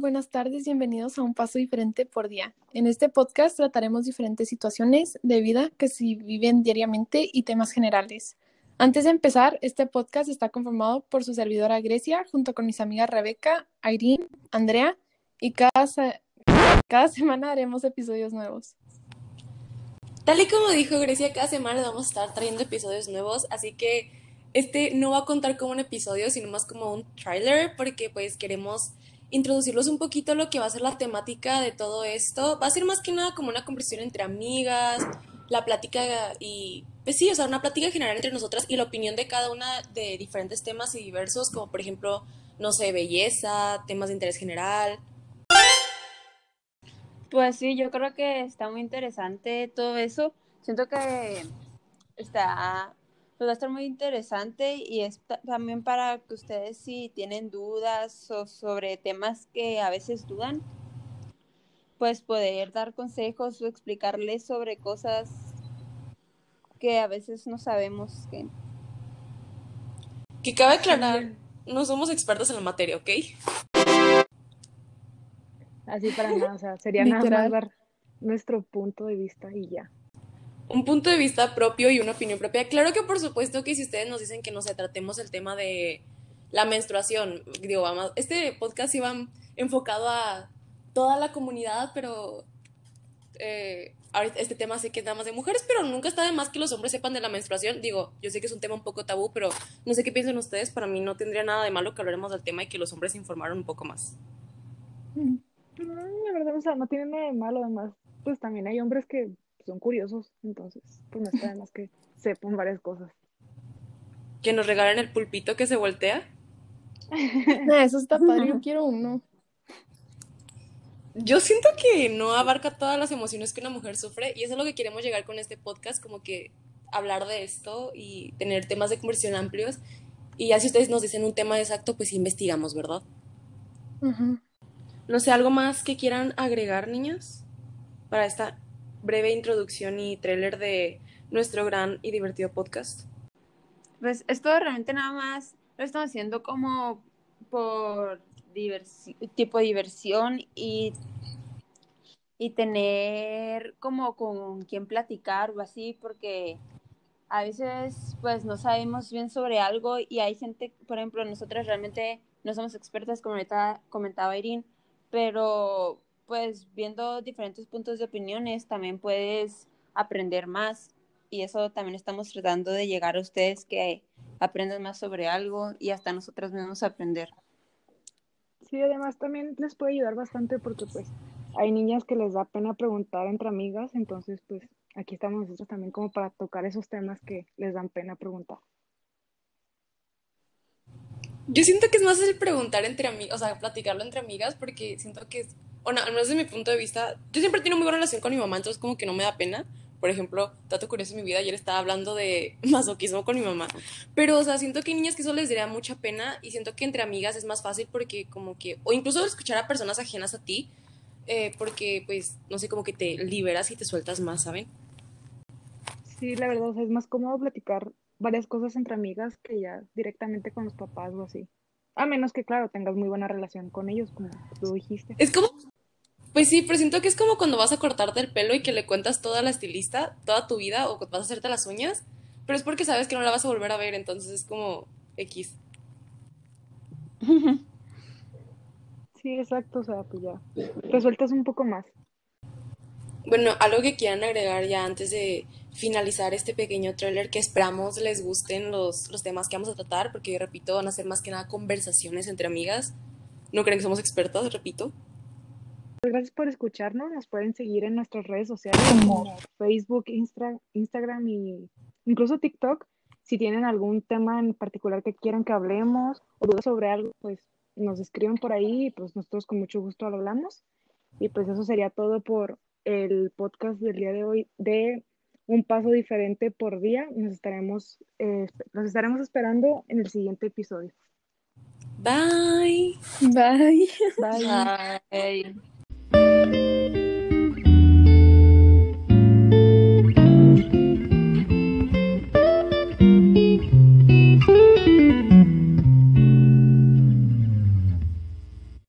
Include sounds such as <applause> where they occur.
buenas tardes, bienvenidos a Un Paso Diferente por Día. En este podcast trataremos diferentes situaciones de vida que se viven diariamente y temas generales. Antes de empezar, este podcast está conformado por su servidora Grecia, junto con mis amigas Rebeca, Irene, Andrea, y cada, cada semana haremos episodios nuevos. Tal y como dijo Grecia, cada semana vamos a estar trayendo episodios nuevos, así que este no va a contar como un episodio, sino más como un trailer, porque pues queremos introducirlos un poquito lo que va a ser la temática de todo esto. Va a ser más que nada como una conversación entre amigas, la plática y, pues sí, o sea, una plática general entre nosotras y la opinión de cada una de diferentes temas y diversos, como por ejemplo, no sé, belleza, temas de interés general. Pues sí, yo creo que está muy interesante todo eso. Siento que está pues va a estar muy interesante y es también para que ustedes si tienen dudas o sobre temas que a veces dudan, pues poder dar consejos o explicarles sobre cosas que a veces no sabemos que... Que cabe aclarar, no somos expertos en la materia, ¿ok? Así para nada, o sea, sería nada más dar nuestro punto de vista y ya un punto de vista propio y una opinión propia. Claro que por supuesto que si ustedes nos dicen que no se tratemos el tema de la menstruación, digo, vamos, este podcast iba enfocado a toda la comunidad, pero eh, este tema sí que es nada más de mujeres, pero nunca está de más que los hombres sepan de la menstruación. Digo, yo sé que es un tema un poco tabú, pero no sé qué piensan ustedes. Para mí no tendría nada de malo que hablaremos del tema y que los hombres se informaran un poco más. Mm, la verdad, o sea, no tiene nada de malo, además, pues también hay hombres que son curiosos, entonces pues no está de más que sepan varias cosas. Que nos regalen el pulpito que se voltea. <laughs> Eso está padre, yo quiero uno. Yo siento que no abarca todas las emociones que una mujer sufre y eso es lo que queremos llegar con este podcast, como que hablar de esto y tener temas de conversión amplios. Y ya si ustedes nos dicen un tema exacto, pues investigamos, ¿verdad? No sé, ¿algo más que quieran agregar, niñas? Para esta breve introducción y trailer de nuestro gran y divertido podcast? Pues esto realmente nada más lo estamos haciendo como por tipo de diversión y, y tener como con quien platicar o así, porque a veces pues no sabemos bien sobre algo y hay gente, por ejemplo, nosotras realmente no somos expertas, como ahorita comentaba Irene, pero pues viendo diferentes puntos de opiniones también puedes aprender más y eso también estamos tratando de llegar a ustedes que aprendan más sobre algo y hasta nosotros mismos aprender. Sí, además también les puede ayudar bastante porque pues hay niñas que les da pena preguntar entre amigas, entonces pues aquí estamos nosotros también como para tocar esos temas que les dan pena preguntar. Yo siento que es más el preguntar entre amigas, o sea, platicarlo entre amigas, porque siento que es bueno, al menos desde mi punto de vista, yo siempre tengo muy buena relación con mi mamá, entonces como que no me da pena. Por ejemplo, dato curioso en mi vida, ayer estaba hablando de <laughs> masoquismo con mi mamá. Pero, o sea, siento que hay niñas que eso les daría mucha pena y siento que entre amigas es más fácil porque como que, o incluso escuchar a personas ajenas a ti, eh, porque pues, no sé, como que te liberas y te sueltas más, ¿saben? Sí, la verdad, o sea, es más cómodo platicar varias cosas entre amigas que ya directamente con los papás o así. A menos que, claro, tengas muy buena relación con ellos, como tú dijiste. Es como, pues sí, pero siento que es como cuando vas a cortarte el pelo y que le cuentas toda la estilista, toda tu vida, o vas a hacerte las uñas, pero es porque sabes que no la vas a volver a ver, entonces es como X. <laughs> Sí, exacto, o sea, pues ya te sueltas un poco más. Bueno, algo que quieran agregar ya antes de finalizar este pequeño trailer que esperamos les gusten los, los temas que vamos a tratar, porque repito, van a ser más que nada conversaciones entre amigas. No creen que somos expertas, repito. Pues, gracias por escucharnos. Nos pueden seguir en nuestras redes sociales como Facebook, Instagram y incluso TikTok. Si tienen algún tema en particular que quieran que hablemos o dudas sobre algo, pues nos escriben por ahí y pues nosotros con mucho gusto lo hablamos. Y pues eso sería todo por el podcast del día de hoy de un paso diferente por día. Nos estaremos, eh, nos estaremos esperando en el siguiente episodio. Bye. Bye. Bye. Bye. Thank you.